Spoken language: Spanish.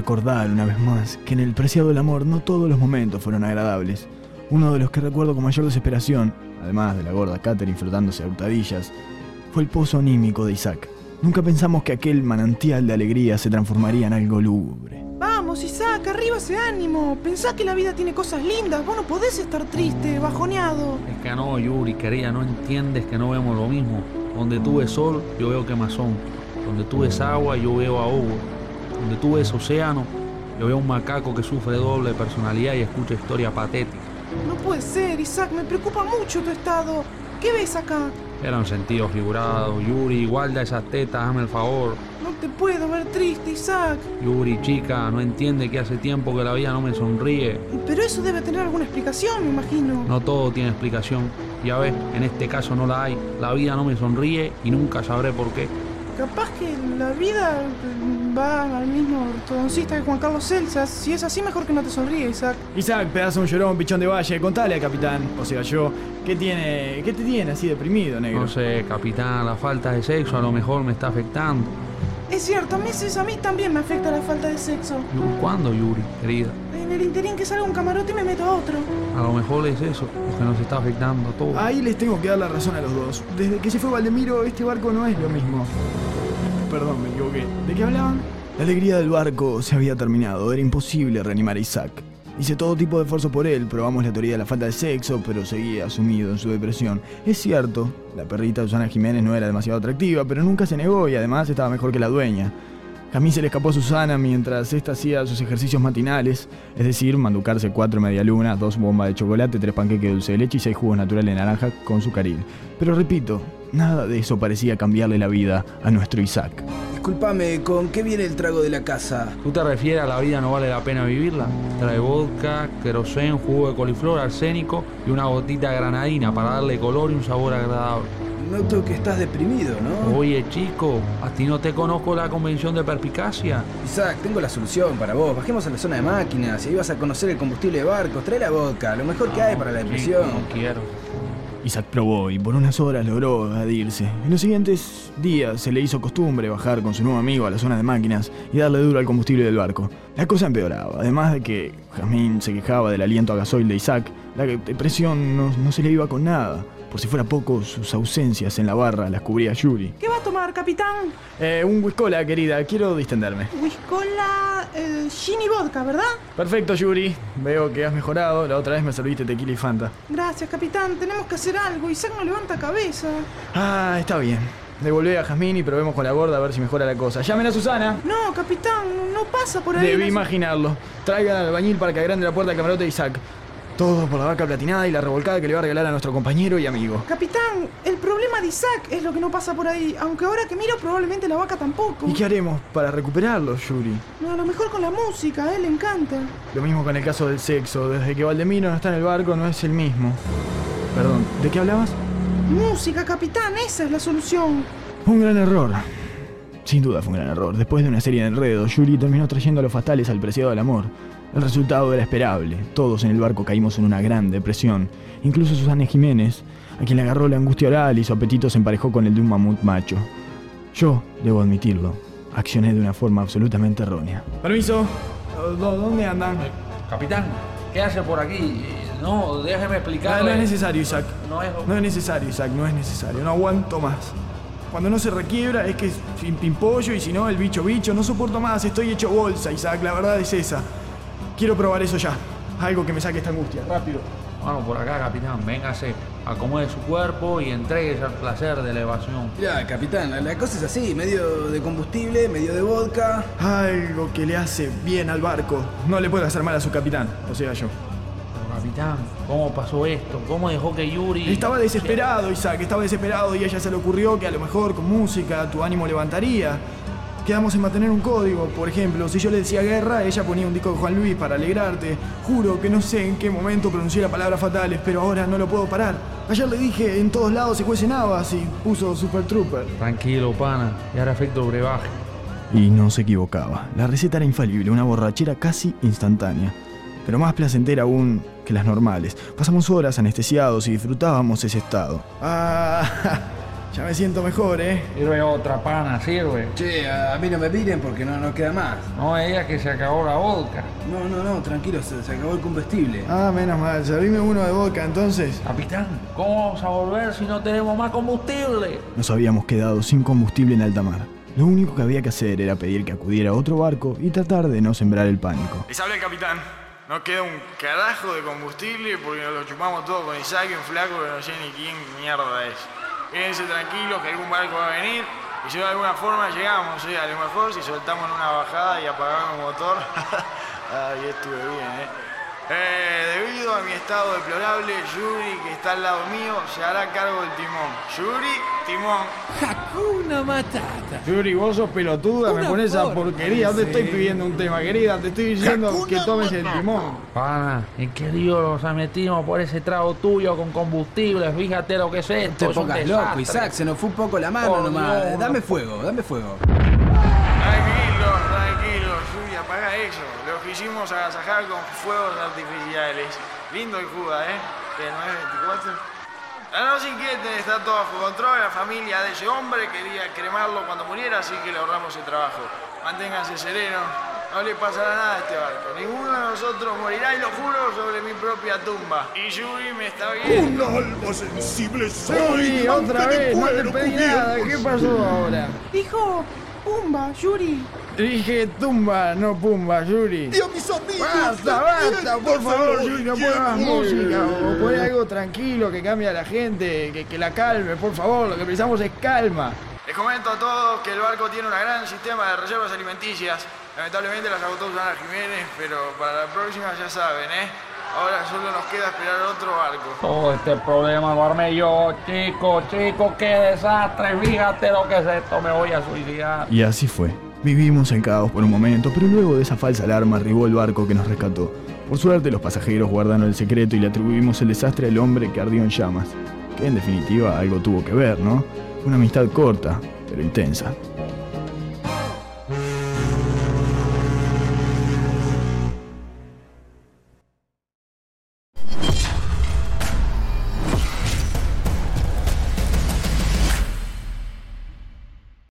recordar una vez más que en el preciado del amor no todos los momentos fueron agradables. Uno de los que recuerdo con mayor desesperación, además de la gorda Catherine frotándose a hurtadillas, fue el pozo anímico de Isaac. Nunca pensamos que aquel manantial de alegría se transformaría en algo lúgubre. Vamos, Isaac, arriba ese ánimo. Pensá que la vida tiene cosas lindas. Vos no podés estar triste, bajoneado. Es que no, Yuri, querida, no entiendes que no vemos lo mismo. Donde tú ves sol, yo veo quemazón. Donde tú ves agua, yo veo ahogo. Donde tú ves océano, yo veo un macaco que sufre doble personalidad y escucha historia patética. No puede ser, Isaac, me preocupa mucho tu estado. ¿Qué ves acá? Era un sentido figurado. Yuri, guarda esas tetas, hazme el favor. No te puedo ver triste, Isaac. Yuri, chica, no entiende que hace tiempo que la vida no me sonríe. Pero eso debe tener alguna explicación, me imagino. No todo tiene explicación. Ya ves, en este caso no la hay. La vida no me sonríe y nunca sabré por qué. Capaz que la vida va al mismo ortodoncista que Juan Carlos Celsa. Si es así, mejor que no te sonríe, Isaac. Isaac, pedazo de un llorón, pichón de valle, contale al capitán, o sea yo, ¿qué tiene, qué te tiene así deprimido, negro? No sé, capitán, la falta de sexo a lo mejor me está afectando. Es cierto, a veces a mí también me afecta la falta de sexo. ¿Cuándo, Yuri, querida? En el interín que salga un camarote y me meto a otro. A lo mejor es eso, lo que nos está afectando a todos. Ahí les tengo que dar la razón a los dos. Desde que se fue Valdemiro, este barco no es lo mismo. Perdón, me equivoqué. ¿De qué hablaban? La alegría del barco se había terminado. Era imposible reanimar a Isaac. Hice todo tipo de esfuerzo por él, probamos la teoría de la falta de sexo, pero seguía sumido en su depresión. Es cierto, la perrita Susana Jiménez no era demasiado atractiva, pero nunca se negó y además estaba mejor que la dueña. Jamín se le escapó a Susana mientras ésta hacía sus ejercicios matinales, es decir, manducarse cuatro medialunas, dos bombas de chocolate, tres panqueques de dulce de leche y seis jugos naturales de naranja con sucaril. Pero repito, nada de eso parecía cambiarle la vida a nuestro Isaac. Disculpame, ¿con qué viene el trago de la casa? ¿Tú te refieres a la vida no vale la pena vivirla? Trae vodka, querosén, jugo de coliflor, arsénico y una gotita de granadina para darle color y un sabor agradable. Noto que estás deprimido, ¿no? Oye, chico, ¿a ti no te conozco la convención de perspicacia? Isaac, tengo la solución para vos. Bajemos a la zona de máquinas y ahí vas a conocer el combustible de barcos. Trae la vodka, lo mejor que hay para la depresión. Chico, no quiero. Isaac probó y por unas horas logró evadirse. En los siguientes días se le hizo costumbre bajar con su nuevo amigo a la zona de máquinas y darle duro al combustible del barco. La cosa empeoraba, además de que Jazmín se quejaba del aliento a gasoil de Isaac, la depresión no, no se le iba con nada. Por si fuera poco, sus ausencias en la barra las cubría Yuri. ¿Qué va a tomar, capitán? Eh, un whiskola, querida, quiero distenderme. Whiskola, eh, gin y vodka, ¿verdad? Perfecto, Yuri. Veo que has mejorado. La otra vez me serviste tequila y Fanta. Gracias, capitán. Tenemos que hacer algo. Isaac no levanta cabeza. Ah, está bien. Devolvé a Jazmín y probemos con la gorda a ver si mejora la cosa. ¡Llamen a Susana! No, capitán, no pasa por ahí. Debí imaginarlo. Traigan al albañil para que agrande la puerta del camarote de Isaac. Todo por la vaca platinada y la revolcada que le va a regalar a nuestro compañero y amigo. Capitán, el problema de Isaac es lo que no pasa por ahí. Aunque ahora que miro, probablemente la vaca tampoco. ¿Y qué haremos para recuperarlo, Yuri? No, a lo mejor con la música, a él le encanta. Lo mismo con el caso del sexo. Desde que Valdemiro no está en el barco, no es el mismo. Perdón, ¿de qué hablabas? Música, capitán, esa es la solución. Fue un gran error. Sin duda fue un gran error. Después de una serie de enredos, Yuri terminó trayendo a los fatales al preciado del amor. El resultado era esperable. Todos en el barco caímos en una gran depresión. Incluso Susana Jiménez, a quien le agarró la angustia oral y su apetito se emparejó con el de un mamut macho. Yo, debo admitirlo, accioné de una forma absolutamente errónea. Permiso. ¿Dónde andan? Capitán, ¿qué hace por aquí? No, déjeme No, explicarle. no es necesario, Isaac. No es- No es necesario, Isaac, no es necesario. No aguanto más. Cuando no se requiebra es que es sin pimpollo y si no, el bicho bicho. No soporto más, estoy hecho bolsa, Isaac. La verdad es esa. Quiero probar eso ya. Algo que me saque esta angustia, rápido. Bueno, por acá, capitán, véngase, acomode su cuerpo y entréguese al placer de la evasión. Mirá, capitán, la- la cosa es así, medio de combustible, medio de vodka. Algo que le hace bien al barco. No le puede hacer mal a su capitán, o sea yo. Pero, capitán, ¿cómo pasó esto? ¿Cómo dejó que Yuri... Estaba desesperado, Isaac, estaba desesperado y a ella se le ocurrió que a lo mejor con música tu ánimo levantaría. Quedamos en mantener un código, por ejemplo, si yo le decía guerra, ella ponía un disco de Juan Luis para alegrarte. Juro que no sé en qué momento pronuncié las palabras fatales, pero ahora no lo puedo parar. Ayer le dije en todos lados se cuecen habas y puso Super Trooper. Tranquilo, pana, y ahora efecto brebaje. Y no se equivocaba. La receta era infalible, una borrachera casi instantánea. Pero más placentera aún que las normales. Pasamos horas anestesiados y disfrutábamos ese estado. Ah, Ya me siento mejor, ¿eh? Sirve otra pana, sirve. Che, a mí no me miren porque no nos queda más. No ella que se acabó la vodka. No, no, no, tranquilo, se, se acabó el combustible. Ah, menos mal. Servime uno de vodka entonces. Capitán, ¿cómo vamos a volver si no tenemos más combustible? Nos habíamos quedado sin combustible en alta mar. Lo único que había que hacer era pedir que acudiera otro barco y tratar de no sembrar el pánico. Les habla el capitán. No queda un carajo de combustible porque nos lo chupamos todo con Isaac un flaco que no sé ni quién mierda es. Quédense tranquilos que algún barco va a venir y si de alguna forma llegamos, ¿eh? a lo mejor si soltamos una bajada y apagamos el motor. Ahí estuve bien, ¿eh? Eh, debido a mi estado deplorable, Yuri, que está al lado mío, se hará cargo del timón. Yuri, Timón. Hakuna Matata. Yuri, vos sos pelotuda, me pones esa porquería. ¿Dónde estoy pidiendo un tema, querida? Te estoy diciendo que tomes el timón. ¿en qué dios nos metimos por ese trago tuyo con combustible? Fíjate lo que es esto. Te pongas loco, Isaac. Se nos fue un poco la mano oh, nomás. Dame no... fuego, dame fuego. Tranquilo, tranquilo, Yuri, apaga eso. Lo que hicimos agasajar con fuegos artificiales. Lindo el Cuba, ¿eh? De 924. La noche inquieta está todo bajo control. La familia de ese hombre quería cremarlo cuando muriera, así que le ahorramos el trabajo. Manténganse serenos. No le pasará nada a este barco. Ninguno de nosotros morirá, y lo juro, sobre mi propia tumba. Y Yuri me está viendo. ¡Un alma sensible soy! Otra vez! No te pedí nada. ¿Qué pasó ahora? Dijo Pumba, Yuri. Dije tumba, no pumba, Yuri. A mis amigos. Basta, basta, por favor, Yuri, no pongas música. O pon algo tranquilo que cambie a la gente, que, que la calme, por favor. Lo que precisamos es calma. Les comento a todos que el barco tiene un gran sistema de reservas alimenticias. Lamentablemente las agotó Susana Jiménez, pero para la próxima ya saben, ¿eh? Ahora solo nos queda esperar otro barco. Todo este problema lo armé yo, chico, chico, qué desastre. Fíjate lo que es esto, me voy a suicidar. Y así fue. Vivimos en caos por un momento, pero luego de esa falsa alarma arribó el barco que nos rescató. Por suerte los pasajeros guardaron el secreto y le atribuimos el desastre al hombre que ardió en llamas. Que en definitiva algo tuvo que ver, ¿no? Una amistad corta, pero intensa.